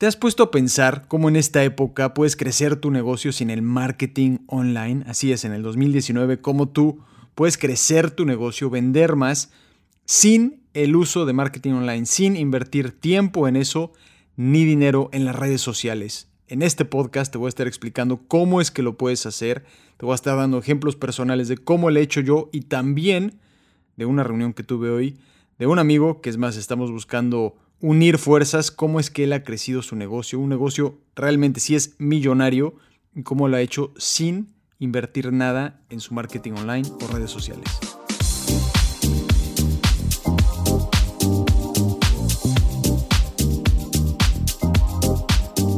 ¿Te has puesto a pensar cómo en esta época puedes crecer tu negocio sin el marketing online? Así es, en el 2019, cómo tú puedes crecer tu negocio, vender más sin el uso de marketing online, sin invertir tiempo en eso ni dinero en las redes sociales. En este podcast te voy a estar explicando cómo es que lo puedes hacer, te voy a estar dando ejemplos personales de cómo lo he hecho yo y también de una reunión que tuve hoy de un amigo, que es más, estamos buscando unir fuerzas, cómo es que él ha crecido su negocio, un negocio realmente sí es millonario y cómo lo ha hecho sin invertir nada en su marketing online o redes sociales.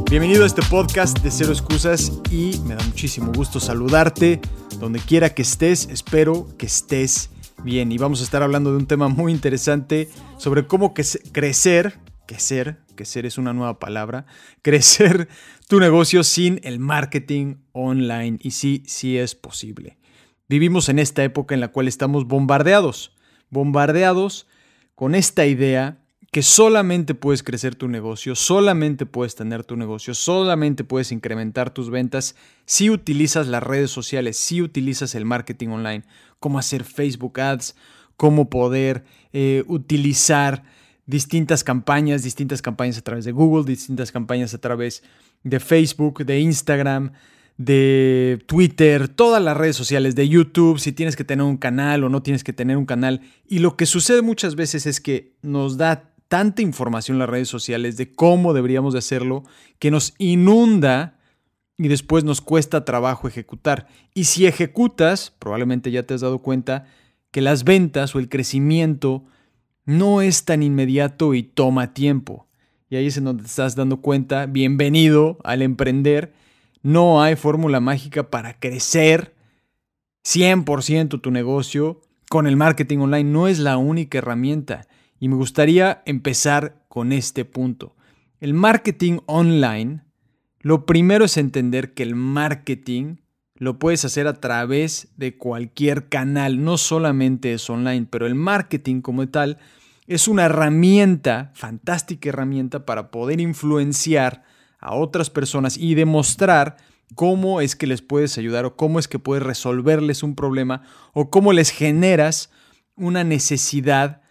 Bienvenido a este podcast de Cero Excusas y me da muchísimo gusto saludarte donde quiera que estés. Espero que estés Bien, y vamos a estar hablando de un tema muy interesante sobre cómo crecer, crecer, crecer es una nueva palabra, crecer tu negocio sin el marketing online. Y sí, sí es posible. Vivimos en esta época en la cual estamos bombardeados, bombardeados con esta idea que solamente puedes crecer tu negocio, solamente puedes tener tu negocio, solamente puedes incrementar tus ventas si utilizas las redes sociales, si utilizas el marketing online, cómo hacer Facebook Ads, cómo poder eh, utilizar distintas campañas, distintas campañas a través de Google, distintas campañas a través de Facebook, de Instagram, de Twitter, todas las redes sociales, de YouTube, si tienes que tener un canal o no tienes que tener un canal. Y lo que sucede muchas veces es que nos da tanta información las redes sociales de cómo deberíamos de hacerlo que nos inunda y después nos cuesta trabajo ejecutar. Y si ejecutas, probablemente ya te has dado cuenta que las ventas o el crecimiento no es tan inmediato y toma tiempo. Y ahí es en donde te estás dando cuenta, bienvenido al emprender, no hay fórmula mágica para crecer 100% tu negocio con el marketing online, no es la única herramienta. Y me gustaría empezar con este punto. El marketing online, lo primero es entender que el marketing lo puedes hacer a través de cualquier canal, no solamente es online, pero el marketing como tal es una herramienta, fantástica herramienta para poder influenciar a otras personas y demostrar cómo es que les puedes ayudar o cómo es que puedes resolverles un problema o cómo les generas una necesidad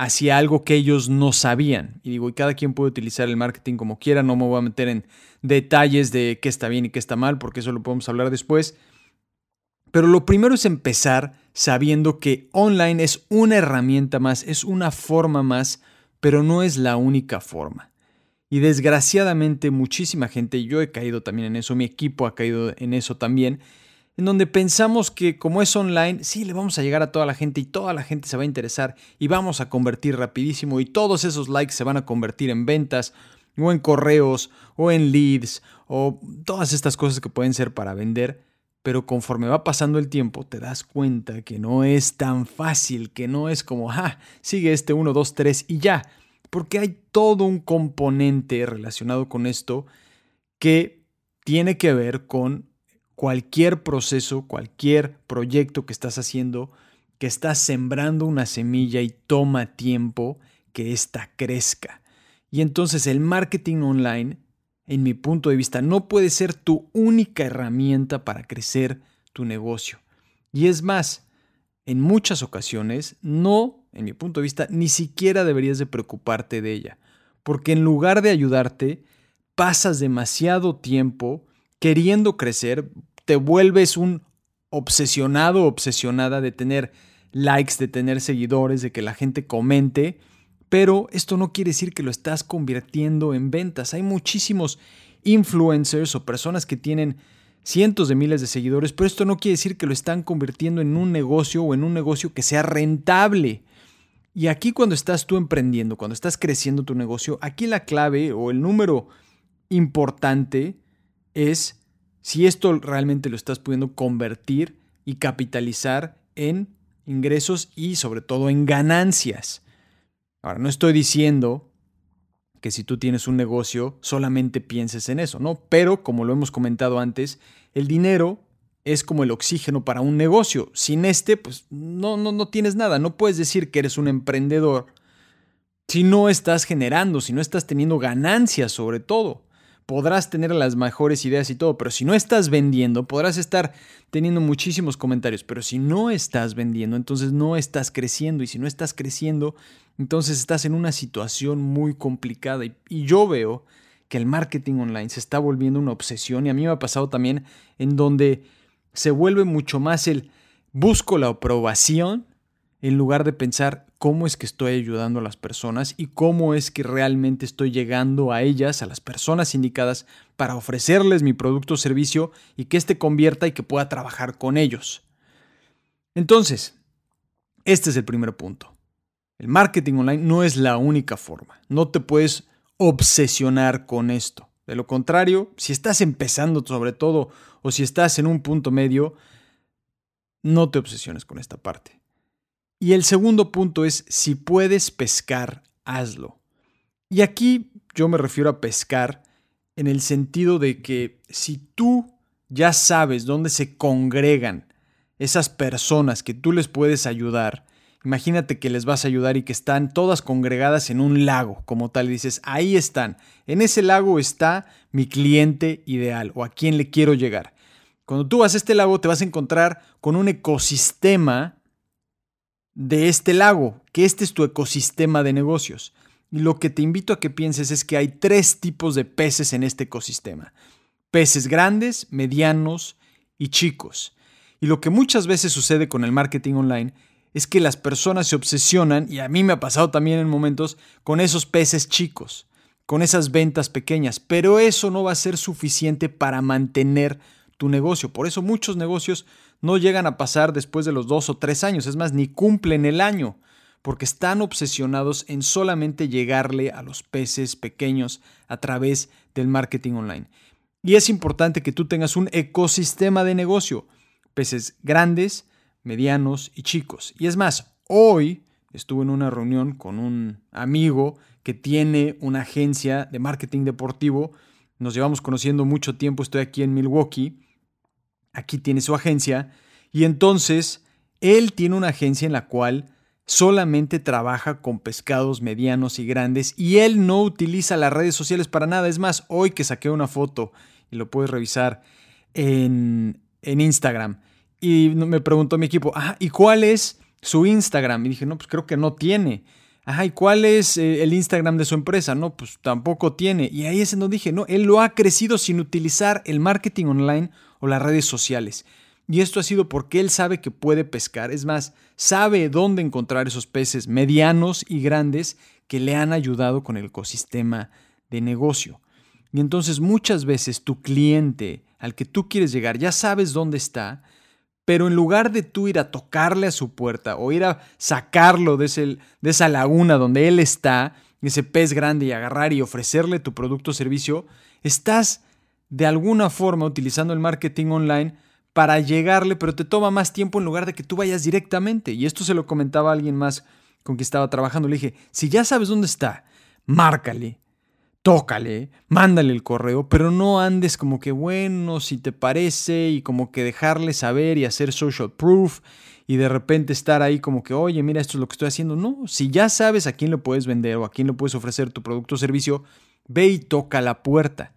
hacia algo que ellos no sabían. Y digo, y cada quien puede utilizar el marketing como quiera, no me voy a meter en detalles de qué está bien y qué está mal, porque eso lo podemos hablar después. Pero lo primero es empezar sabiendo que online es una herramienta más, es una forma más, pero no es la única forma. Y desgraciadamente muchísima gente, yo he caído también en eso, mi equipo ha caído en eso también, en donde pensamos que como es online, sí, le vamos a llegar a toda la gente y toda la gente se va a interesar y vamos a convertir rapidísimo y todos esos likes se van a convertir en ventas o en correos o en leads o todas estas cosas que pueden ser para vender. Pero conforme va pasando el tiempo, te das cuenta que no es tan fácil, que no es como, ah, sigue este 1, 2, 3 y ya. Porque hay todo un componente relacionado con esto que tiene que ver con cualquier proceso, cualquier proyecto que estás haciendo, que estás sembrando una semilla y toma tiempo que ésta crezca. Y entonces el marketing online, en mi punto de vista, no puede ser tu única herramienta para crecer tu negocio. Y es más, en muchas ocasiones, no, en mi punto de vista, ni siquiera deberías de preocuparte de ella. Porque en lugar de ayudarte, pasas demasiado tiempo queriendo crecer, te vuelves un obsesionado, obsesionada de tener likes, de tener seguidores, de que la gente comente, pero esto no quiere decir que lo estás convirtiendo en ventas. Hay muchísimos influencers o personas que tienen cientos de miles de seguidores, pero esto no quiere decir que lo están convirtiendo en un negocio o en un negocio que sea rentable. Y aquí cuando estás tú emprendiendo, cuando estás creciendo tu negocio, aquí la clave o el número importante es si esto realmente lo estás pudiendo convertir y capitalizar en ingresos y sobre todo en ganancias. Ahora, no estoy diciendo que si tú tienes un negocio solamente pienses en eso, ¿no? Pero como lo hemos comentado antes, el dinero es como el oxígeno para un negocio. Sin este, pues no, no, no tienes nada. No puedes decir que eres un emprendedor Si no estás generando, si no estás teniendo ganancias sobre todo podrás tener las mejores ideas y todo, pero si no estás vendiendo, podrás estar teniendo muchísimos comentarios, pero si no estás vendiendo, entonces no estás creciendo y si no estás creciendo, entonces estás en una situación muy complicada. Y, yo veo que el marketing online se está volviendo una obsesión y a mí me ha pasado también en donde se vuelve mucho más el busco la aprobación en lugar de pensar cómo es que estoy ayudando a las personas y cómo es que realmente estoy llegando a ellas, a las personas indicadas, para ofrecerles mi producto o servicio y que éste convierta y que pueda trabajar con ellos. Entonces, este es el primer punto. El marketing online no es la única forma. No te puedes obsesionar con esto. De lo contrario, si estás empezando sobre todo o si estás en un punto medio, no te obsesiones con esta parte. Y el segundo punto es, si puedes pescar, hazlo. Y aquí yo me refiero a pescar en el sentido de que si tú ya sabes dónde se congregan esas personas que tú les puedes ayudar, imagínate que les vas a ayudar y que están todas congregadas en un lago, como tal, y dices, ahí están, en ese lago está mi cliente ideal o a quien le quiero llegar. Cuando tú vas a este lago te vas a encontrar con un ecosistema de este lago, que este es tu ecosistema de negocios. Y lo que te invito a que pienses es que hay tres tipos de peces en este ecosistema. Peces grandes, medianos y chicos. Y lo que muchas veces sucede con el marketing online es que las personas se obsesionan, y a mí me ha pasado también en momentos, con esos peces chicos, con esas ventas pequeñas, pero eso no va a ser suficiente para mantener tu negocio. Por eso muchos negocios no llegan a pasar después de los dos o tres años, es más, ni cumplen el año, porque están obsesionados en solamente llegarle a los peces pequeños a través del marketing online. Y es importante que tú tengas un ecosistema de negocio, peces grandes, medianos y chicos. Y es más, hoy estuve en una reunión con un amigo que tiene una agencia de marketing deportivo. Nos llevamos conociendo mucho tiempo, estoy aquí en Milwaukee aquí tiene su agencia, y entonces él tiene una agencia en la cual solamente trabaja con pescados medianos y grandes y él no utiliza las redes sociales para nada. Es más, hoy que saqué una foto y lo puedes revisar en, en Instagram y me preguntó mi equipo, ah, ¿y cuál es su Instagram? Y dije, no, pues creo que no tiene. Ajá, ¿y cuál es eh, el Instagram de su empresa? No, pues tampoco tiene. Y ahí es en donde dije, no, él lo ha crecido sin utilizar el marketing online o las redes sociales. Y esto ha sido porque él sabe que puede pescar, es más, sabe dónde encontrar esos peces medianos y grandes que le han ayudado con el ecosistema de negocio. Y entonces muchas veces tu cliente al que tú quieres llegar ya sabes dónde está, pero en lugar de tú ir a tocarle a su puerta o ir a sacarlo de, esa laguna donde él está, ese pez grande y agarrar y ofrecerle tu producto o servicio, estás de alguna forma utilizando el marketing online para llegarle, pero te toma más tiempo en lugar de que tú vayas directamente. Y esto se lo comentaba a alguien más con quien estaba trabajando. Le dije, si ya sabes dónde está, márcale, tócale, mándale el correo, pero no andes como que, bueno, si te parece, y como que dejarle saber y hacer social proof, y de repente estar ahí como que, oye, mira, esto es lo que estoy haciendo. No, si ya sabes a quién le puedes vender o a quién le puedes ofrecer tu producto o servicio, ve y toca la puerta.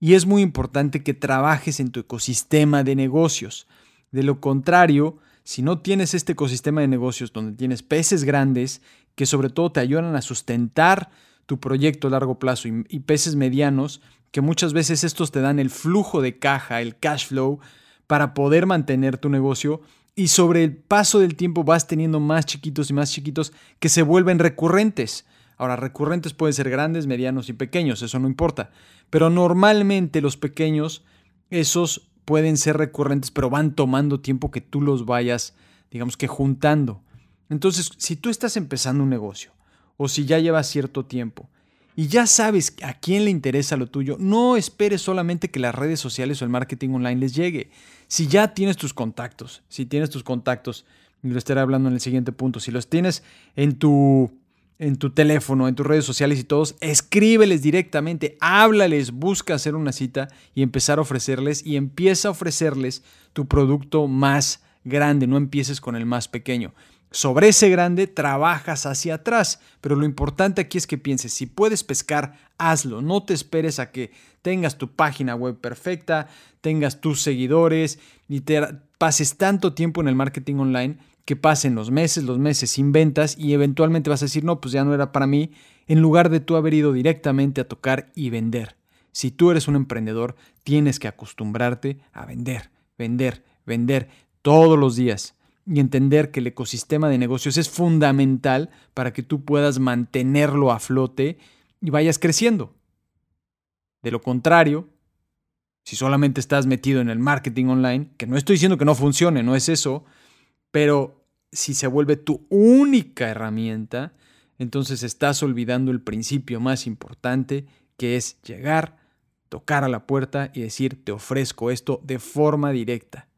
Y es muy importante que trabajes en tu ecosistema de negocios. De lo contrario, si no tienes este ecosistema de negocios donde tienes peces grandes que sobre todo te ayudan a sustentar tu proyecto a largo plazo y, peces medianos, que muchas veces estos te dan el flujo de caja, el cash flow, para poder mantener tu negocio y sobre el paso del tiempo vas teniendo más chiquitos y más chiquitos que se vuelven recurrentes. Ahora, recurrentes pueden ser grandes, medianos y pequeños, eso no importa. Pero normalmente los pequeños, esos pueden ser recurrentes, pero van tomando tiempo que tú los vayas, digamos que juntando. Entonces, si tú estás empezando un negocio, o si ya llevas cierto tiempo, y ya sabes a quién le interesa lo tuyo, no esperes solamente que las redes sociales o el marketing online les llegue. Si ya tienes tus contactos, si tienes tus contactos, lo estaré hablando en el siguiente punto, si los tienes en tu en tu teléfono, en tus redes sociales y todos, escríbeles directamente, háblales, busca hacer una cita y empezar a ofrecerles y empieza a ofrecerles tu producto más grande, no empieces con el más pequeño. Sobre ese grande trabajas hacia atrás, pero lo importante aquí es que pienses, si puedes pescar, hazlo, no te esperes a que tengas tu página web perfecta, tengas tus seguidores y te pases tanto tiempo en el marketing online que pasen los meses, los meses sin ventas y eventualmente vas a decir, no, pues ya no era para mí, en lugar de tú haber ido directamente a tocar y vender. Si tú eres un emprendedor, tienes que acostumbrarte a vender, vender, vender todos los días y entender que el ecosistema de negocios es fundamental para que tú puedas mantenerlo a flote y vayas creciendo. De lo contrario, si solamente estás metido en el marketing online, que no estoy diciendo que no funcione, no es eso, pero si se vuelve tu única herramienta, entonces estás olvidando el principio más importante, que es llegar, tocar a la puerta y decir, te ofrezco esto de forma directa.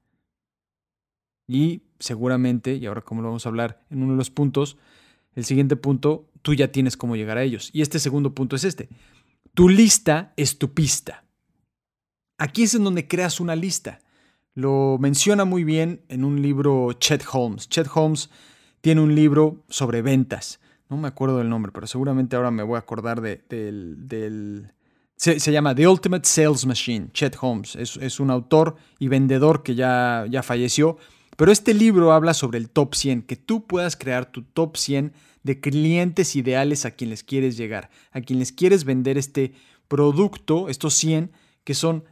Y seguramente, y ahora como lo vamos a hablar en uno de los puntos, el siguiente punto, tú ya tienes cómo llegar a ellos. Y este segundo punto es este. Tu lista es tu pista. Aquí es en donde creas una lista. Lo menciona muy bien en un libro Chet Holmes. Chet Holmes tiene un libro sobre ventas. No me acuerdo del nombre, pero seguramente ahora me voy a acordar del... se, llama The Ultimate Sales Machine, Chet Holmes. Es, es, un autor y vendedor que ya, ya falleció pero este libro habla sobre el top 100, que tú puedas crear tu top 100 de clientes ideales a quienes quieres llegar, a quienes quieres vender este producto, estos 100 que son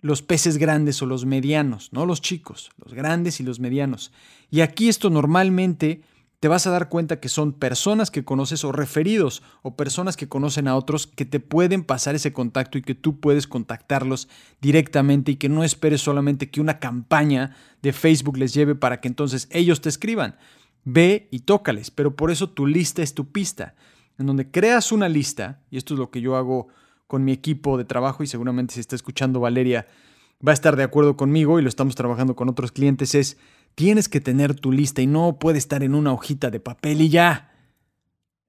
los peces grandes o los medianos, no los chicos, los grandes y los medianos. Y aquí esto normalmente te vas a dar cuenta que son personas que conoces o referidos o personas que conocen a otros que te pueden pasar ese contacto y que tú puedes contactarlos directamente y que no esperes solamente que una campaña de Facebook les lleve para que entonces ellos te escriban. Ve y tócales, pero por eso tu lista es tu pista, en donde creas una lista, y esto es lo que yo hago con mi equipo de trabajo y seguramente si está escuchando Valeria va a estar de acuerdo conmigo y lo estamos trabajando con otros clientes, es Tienes que tener tu lista y no puede estar en una hojita de papel y ya.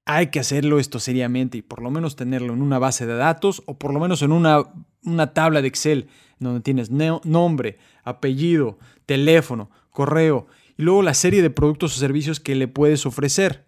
Hay que hacerlo esto seriamente y por lo menos tenerlo en una base de datos o por lo menos en una, una tabla de Excel donde tienes nombre, apellido, teléfono, correo y luego la serie de productos o servicios que le puedes ofrecer.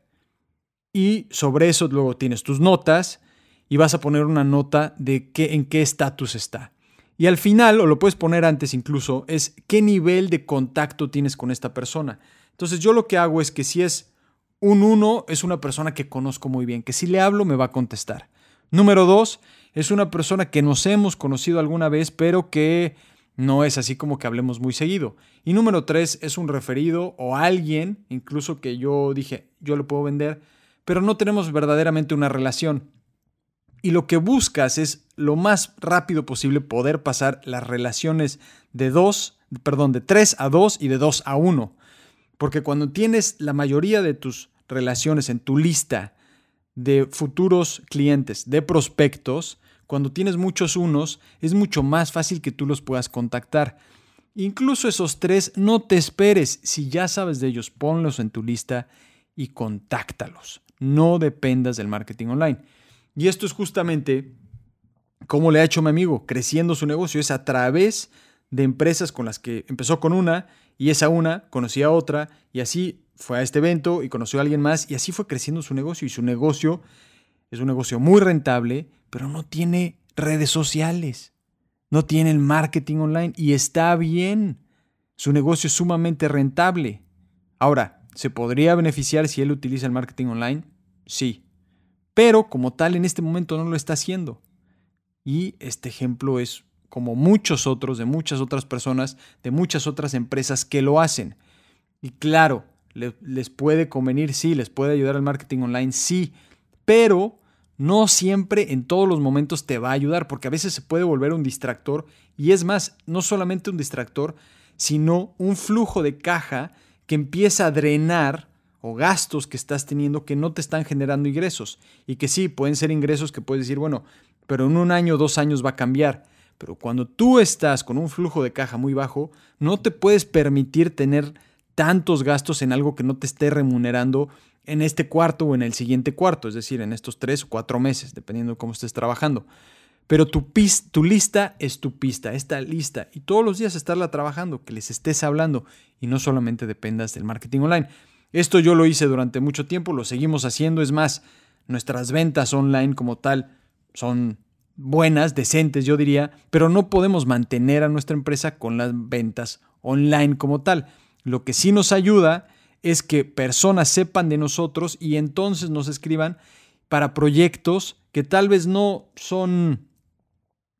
Y sobre eso luego tienes tus notas y vas a poner una nota de qué, en qué estatus está. Y al final, o lo puedes poner antes incluso, es qué nivel de contacto tienes con esta persona. Entonces yo lo que hago es que si es un 1, es una persona que conozco muy bien, que si le hablo me va a contestar. Número 2, es una persona que nos hemos conocido alguna vez, pero que no es así como que hablemos muy seguido. Y número 3, es un referido o alguien, incluso que yo dije, yo le puedo vender, pero no tenemos verdaderamente una relación y lo que buscas es lo más rápido posible poder pasar las relaciones de 2, perdón, de 3 a 2 y de 2 a 1. Porque cuando tienes la mayoría de tus relaciones en tu lista de futuros clientes, de prospectos, cuando tienes muchos unos, es mucho más fácil que tú los puedas contactar. Incluso esos tres, no te esperes. Si ya sabes de ellos, ponlos en tu lista y contáctalos. No dependas del marketing online. Y esto es justamente cómo le ha hecho mi amigo, creciendo su negocio. Es a través de empresas con las que empezó con una y esa una conocía a otra y así fue a este evento y conoció a alguien más y así fue creciendo su negocio. Y su negocio es un negocio muy rentable, pero no tiene redes sociales, no tiene el marketing online y está bien. Su negocio es sumamente rentable. Ahora, ¿se podría beneficiar si él utiliza el marketing online? Sí, pero como tal en este momento no lo está haciendo. Y este ejemplo es como muchos otros de muchas otras personas, de muchas otras empresas que lo hacen. Y claro, les puede convenir, sí, les puede ayudar el marketing online, sí, pero no siempre en todos los momentos te va a ayudar, porque a veces se puede volver un distractor y es más, no solamente un distractor, sino un flujo de caja que empieza a drenar o gastos que estás teniendo que no te están generando ingresos y que sí, pueden ser ingresos que puedes decir, bueno, pero en un año o dos años va a cambiar. Pero cuando tú estás con un flujo de caja muy bajo, no te puedes permitir tener tantos gastos en algo que no te esté remunerando en este cuarto o en el siguiente cuarto, es decir, en estos tres o cuatro meses, dependiendo de cómo estés trabajando. Pero tu, tu lista es tu pista, esta lista, y todos los días estarla trabajando, que les estés hablando y no solamente dependas del marketing online. Esto yo lo hice durante mucho tiempo, lo seguimos haciendo. Es más, nuestras ventas online como tal son buenas, decentes, yo diría, pero no podemos mantener a nuestra empresa con las ventas online como tal. Lo que sí nos ayuda es que personas sepan de nosotros y entonces nos escriban para proyectos que tal vez no son,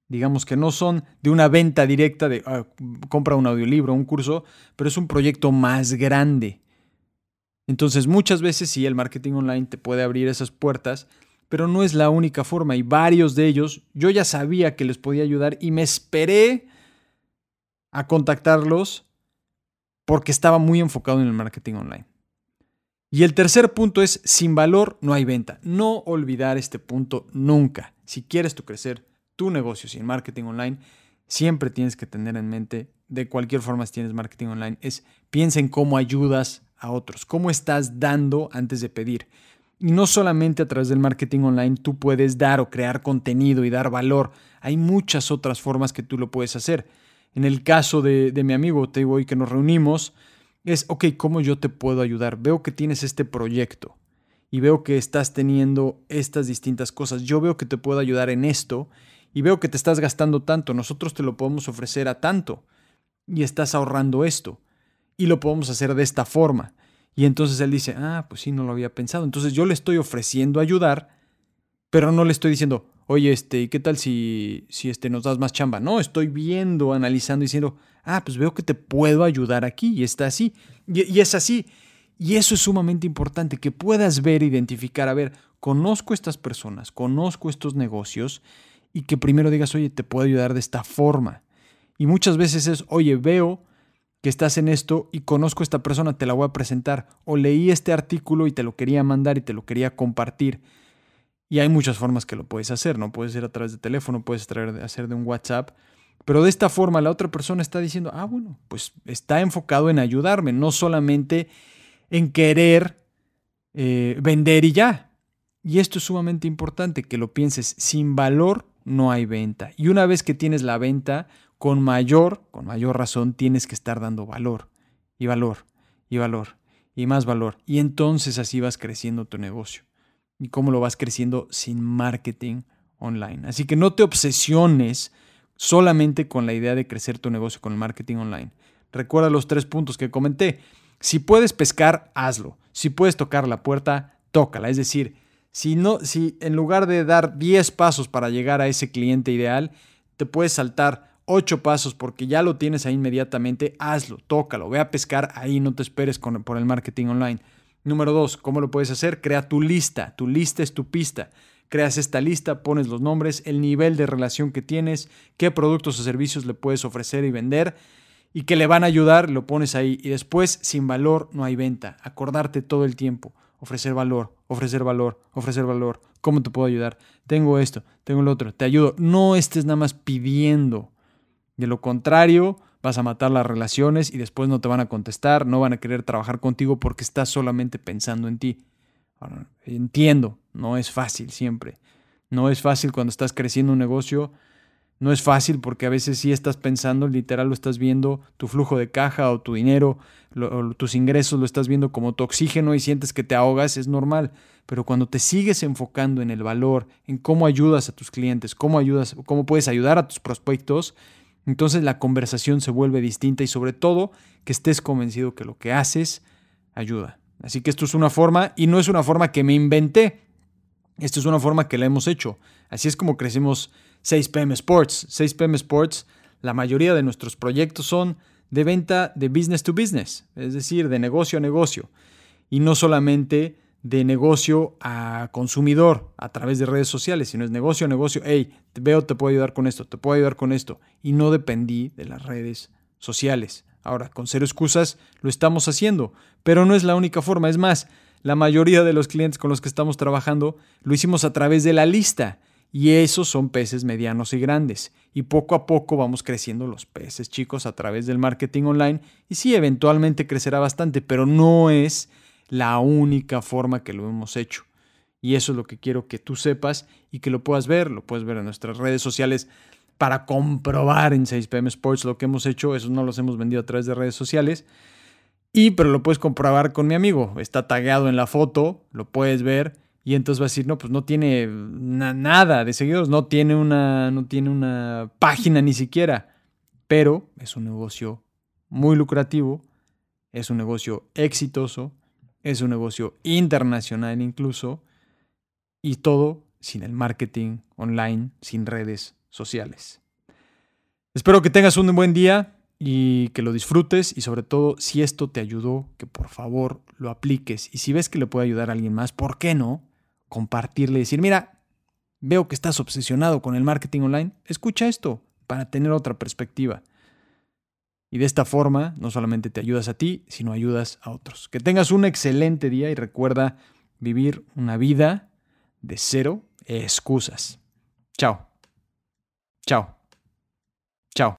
digamos que no son de una venta directa de ah, compra un audiolibro, un curso, pero es un proyecto más grande. Entonces muchas veces sí, el marketing online te puede abrir esas puertas, pero no es la única forma y varios de ellos yo ya sabía que les podía ayudar y me esperé a contactarlos porque estaba muy enfocado en el marketing online. Y el tercer punto es, sin valor no hay venta. No olvidar este punto nunca. Si quieres tú crecer tu negocio sin marketing online, siempre tienes que tener en mente, de cualquier forma si tienes marketing online, es piensa en cómo ayudas a otros, cómo estás dando antes de pedir. Y no solamente a través del marketing online tú puedes dar o crear contenido y dar valor. Hay muchas otras formas que tú lo puedes hacer. En el caso de, mi amigo te hoy que nos reunimos, es, ok, ¿cómo yo te puedo ayudar? Veo que tienes este proyecto y veo que estás teniendo estas distintas cosas. Yo veo que te puedo ayudar en esto y veo que te estás gastando tanto. Nosotros te lo podemos ofrecer a tanto y estás ahorrando esto y lo podemos hacer de esta forma. Y entonces él dice, ah, pues sí, no lo había pensado. Entonces yo le estoy ofreciendo ayudar, pero no le estoy diciendo, oye, este, ¿y qué tal si, si este, nos das más chamba? No, estoy viendo, analizando, diciendo, ah, pues veo que te puedo ayudar aquí y está así. Y, es así. Y eso es sumamente importante, que puedas ver, identificar, a ver, conozco estas personas, conozco estos negocios y que primero digas, oye, te puedo ayudar de esta forma. Y muchas veces es, oye, veo que estás en esto y conozco a esta persona, te la voy a presentar. O leí este artículo y te lo quería mandar y te lo quería compartir. Y hay muchas formas que lo puedes hacer, ¿no? Puedes ser a través de teléfono, puedes hacer de un WhatsApp. Pero de esta forma la otra persona está diciendo, ah, bueno, pues está enfocado en ayudarme, no solamente en querer eh, vender y ya. Y esto es sumamente importante, que lo pienses, sin valor no hay venta. Y una vez que tienes la venta, con mayor, con mayor razón tienes que estar dando valor y valor y valor y más valor. Y entonces así vas creciendo tu negocio. ¿Y cómo lo vas creciendo sin marketing online? Así que no te obsesiones solamente con la idea de crecer tu negocio con el marketing online. Recuerda los tres puntos que comenté. Si puedes pescar, hazlo. Si puedes tocar la puerta, tócala. Es decir, si no, si en lugar de dar 10 pasos para llegar a ese cliente ideal, te puedes saltar ocho pasos porque ya lo tienes ahí inmediatamente, hazlo, tócalo, ve a pescar ahí, no te esperes por el marketing online. Número dos, ¿cómo lo puedes hacer? Crea tu lista, tu lista es tu pista. Creas esta lista, pones los nombres, el nivel de relación que tienes, qué productos o servicios le puedes ofrecer y vender y que le van a ayudar, lo pones ahí. Y después, sin valor, no hay venta. Acordarte todo el tiempo. Ofrecer valor, ofrecer valor, ofrecer valor. ¿Cómo te puedo ayudar? Tengo esto, tengo lo otro, te ayudo. No estés nada más pidiendo de lo contrario, vas a matar las relaciones y después no te van a contestar, no van a querer trabajar contigo porque estás solamente pensando en ti. entiendo, no es fácil siempre. No es fácil cuando estás creciendo un negocio. No es fácil porque a veces sí estás pensando, literal lo estás viendo, tu flujo de caja o tu dinero, tus ingresos lo estás viendo como tu oxígeno y sientes que te ahogas, es normal. Pero cuando te sigues enfocando en el valor, en cómo ayudas a tus clientes, cómo ayudas, cómo puedes ayudar a tus prospectos, entonces la conversación se vuelve distinta y sobre todo que estés convencido que lo que haces ayuda. Así que esto es una forma y no es una forma que me inventé. Esto es una forma que la hemos hecho. Así es como crecemos 6PM Sports. 6PM Sports, la mayoría de nuestros proyectos son de venta de business to business, es decir, de negocio a negocio. Y no solamente de negocio a consumidor a través de redes sociales, sino es negocio negocio, hey, te veo, te puedo ayudar con esto, te puedo ayudar con esto, y no dependí de las redes sociales. Ahora, con cero excusas lo estamos haciendo, pero no es la única forma, es más, la mayoría de los clientes con los que estamos trabajando lo hicimos a través de la lista, y esos son peces medianos y grandes. Y poco a poco vamos creciendo los peces chicos a través del marketing online. Y sí, eventualmente crecerá bastante, pero no es la única forma que lo hemos hecho. Y eso es lo que quiero que tú sepas y que lo puedas ver. Lo puedes ver en nuestras redes sociales para comprobar en 6PM Sports lo que hemos hecho. Eso no los hemos vendido a través de redes sociales. Y, pero lo puedes comprobar con mi amigo. Está tagueado en la foto, lo puedes ver. Y entonces va a decir, no, pues no tiene nada de seguidores, no tiene, una, no tiene una página ni siquiera. Pero es un negocio muy lucrativo, es un negocio exitoso, es un negocio internacional incluso. Y todo sin el marketing online, sin redes sociales. Espero que tengas un buen día y que lo disfrutes y sobre todo si esto te ayudó, que por favor lo apliques y si ves que le puede ayudar a alguien más, ¿por qué no? Compartirle y decir, mira, veo que estás obsesionado con el marketing online, escucha esto para tener otra perspectiva. Y de esta forma no solamente te ayudas a ti, sino ayudas a otros. Que tengas un excelente día y recuerda vivir una vida de cero excusas. Chao. Chao. Chao.